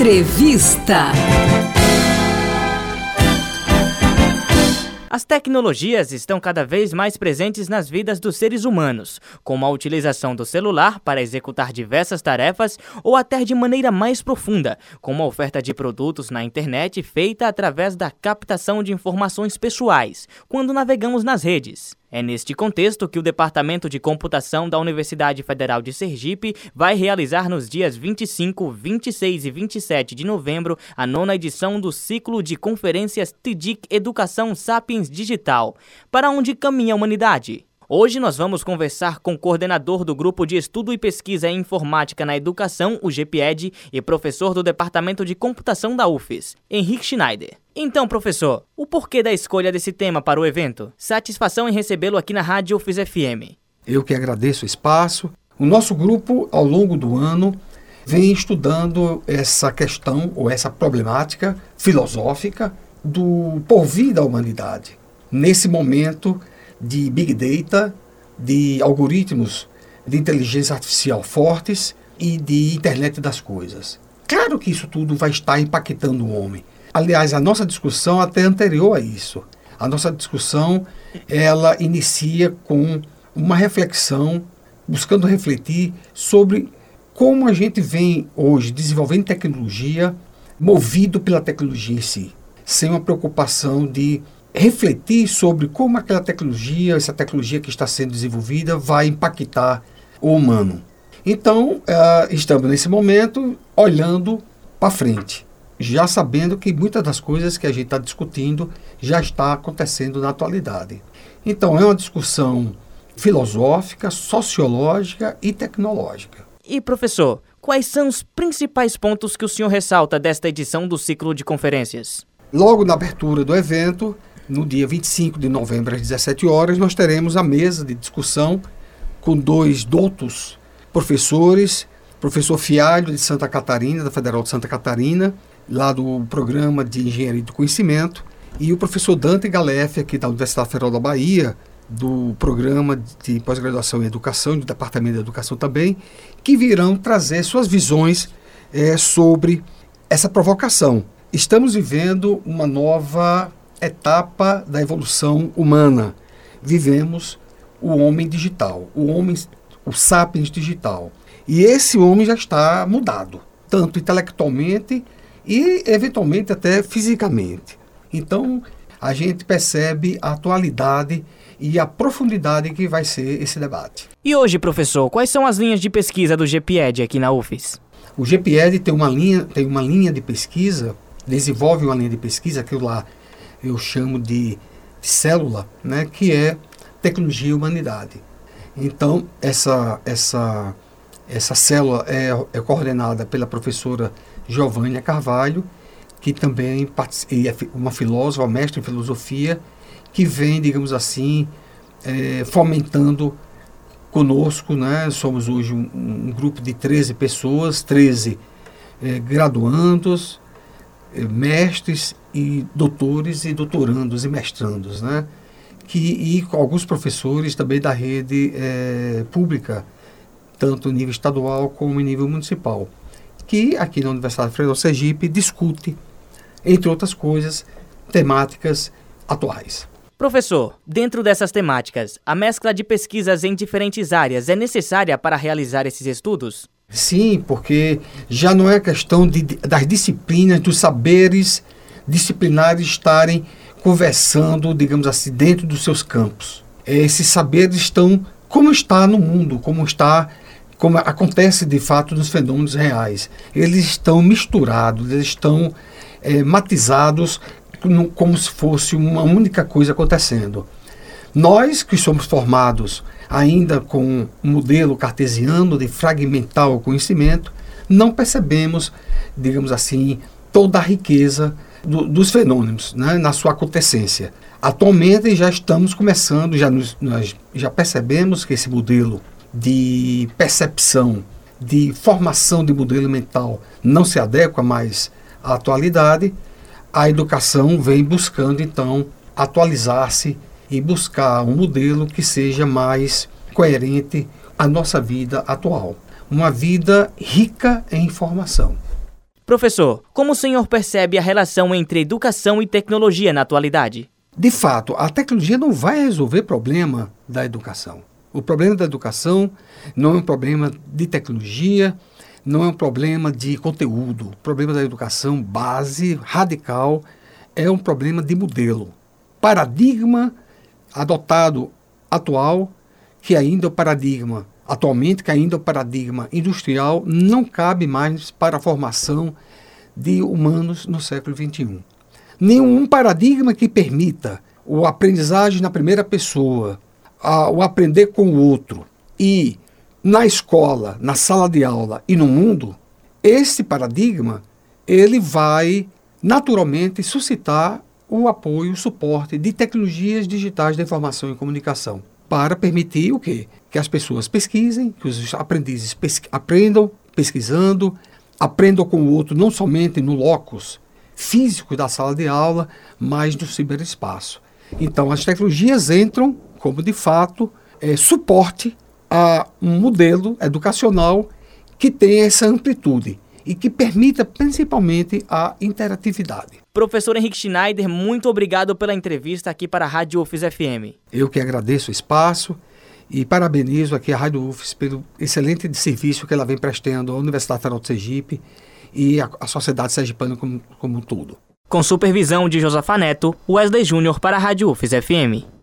Entrevista. As tecnologias estão cada vez mais presentes nas vidas dos seres humanos, como a utilização do celular para executar diversas tarefas ou até de maneira mais profunda, como a oferta de produtos na internet feita através da captação de informações pessoais, quando navegamos nas redes. É neste contexto que o Departamento de Computação da Universidade Federal de Sergipe vai realizar nos dias 25, 26 e 27 de novembro a nona edição do ciclo de conferências TIDIC Educação Sapiens Digital. Para onde caminha a humanidade? Hoje nós vamos conversar com o coordenador do Grupo de Estudo e Pesquisa em Informática na Educação, o GPED, e professor do Departamento de Computação da UFES, Henrique Schneider. Então, professor, o porquê da escolha desse tema para o evento? Satisfação em recebê-lo aqui na Rádio UFES FM. Eu que agradeço o espaço. O nosso grupo, ao longo do ano, vem estudando essa questão ou essa problemática filosófica do porvir da humanidade. Nesse momento, de Big Data, de algoritmos de inteligência artificial fortes e de internet das coisas. Claro que isso tudo vai estar impactando o homem. Aliás, a nossa discussão até anterior a isso. A nossa discussão, ela inicia com uma reflexão, buscando refletir sobre como a gente vem hoje desenvolvendo tecnologia, movido pela tecnologia em si, sem uma preocupação de refletir sobre como aquela tecnologia, essa tecnologia que está sendo desenvolvida, vai impactar o humano. Então, uh, estamos nesse momento olhando para frente, já sabendo que muitas das coisas que a gente está discutindo já está acontecendo na atualidade. Então, é uma discussão filosófica, sociológica e tecnológica. E, professor, quais são os principais pontos que o senhor ressalta desta edição do ciclo de conferências? Logo na abertura do evento, no dia 25 de novembro, às 17 horas, nós teremos a mesa de discussão com dois doutos professores, professor Fialho, de Santa Catarina, da Federal de Santa Catarina, lá do programa de Engenharia do Conhecimento, e o professor Dante Galef, aqui da Universidade Federal da Bahia, do programa de pós-graduação em educação, do Departamento de Educação também, que virão trazer suas visões é, sobre essa provocação. Estamos vivendo uma nova etapa da evolução humana. Vivemos o homem digital, o homem, o sapiens digital. E esse homem já está mudado, tanto intelectualmente e eventualmente até fisicamente. Então, a gente percebe a atualidade e a profundidade que vai ser esse debate. E hoje, professor, quais são as linhas de pesquisa do GPED aqui na UFES? O GPED tem uma linha, tem uma linha de pesquisa, desenvolve uma linha de pesquisa que lá eu chamo de, de célula, né, que é tecnologia e humanidade. Então, essa, essa, essa célula é, é coordenada pela professora Giovânia Carvalho, que também é uma filósofa, mestre em filosofia, que vem, digamos assim, é, fomentando conosco, né? Somos hoje um, um, grupo de 13 pessoas, 13 é, graduandos, é, mestres e doutores e doutorandos e mestrandos, né? Que, e alguns professores também da rede é, pública, tanto em nível estadual como em nível municipal, que aqui na Universidade Federal Sergipe discute, entre outras coisas, temáticas atuais. Professor, dentro dessas temáticas, a mescla de pesquisas em diferentes áreas é necessária para realizar esses estudos? Sim, porque já não é questão de, das disciplinas, dos saberes disciplinares estarem conversando, digamos assim, dentro dos seus campos. Esses saberes estão como está no mundo, como está, como acontece de fato nos fenômenos reais. Eles estão misturados, eles estão é, matizados como se fosse uma única coisa acontecendo. Nós que somos formados ainda com um modelo cartesiano de fragmentar o conhecimento, não percebemos, digamos assim, toda a riqueza do, dos fenômenos né, na sua acontecência. Atualmente já estamos começando, já nos, nós já percebemos que esse modelo de percepção, de formação de modelo mental não se adequa mais à atualidade. A educação vem buscando então atualizar-se e buscar um modelo que seja mais coerente à nossa vida atual. Uma vida rica em informação. Professor, como o senhor percebe a relação entre educação e tecnologia na atualidade? De fato, a tecnologia não vai resolver o problema da educação. O problema da educação não é um problema de tecnologia, não é um problema de conteúdo. O problema da educação base, radical, é um problema de modelo. Paradigma adotado atual, que ainda é o paradigma atualmente, que ainda é o paradigma industrial, não cabe mais para a formação de humanos no século XXI. Nenhum paradigma que permita o aprendizagem na primeira pessoa, a, o aprender com o outro e na escola, na sala de aula e no mundo, esse paradigma ele vai naturalmente suscitar o apoio, o suporte de tecnologias digitais da informação e comunicação para permitir o quê? Que as pessoas pesquisem, que os aprendizes aprendam pesquisando, aprendam com o outro não somente no locus físico da sala de aula, mas no ciberespaço. Então as tecnologias entram como de fato é, suporte a um modelo educacional que tenha essa amplitude e que permita principalmente a interatividade. Professor Henrique Schneider, muito obrigado pela entrevista aqui para a Rádio UFES FM. Eu que agradeço o espaço e parabenizo aqui a Rádio UFES pelo excelente serviço que ela vem prestando à Universidade Federal de Sergipe e à, sociedade sergipana como, como um todo. Com supervisão de Josafa Neto, Wesley Júnior para a Rádio UFES FM.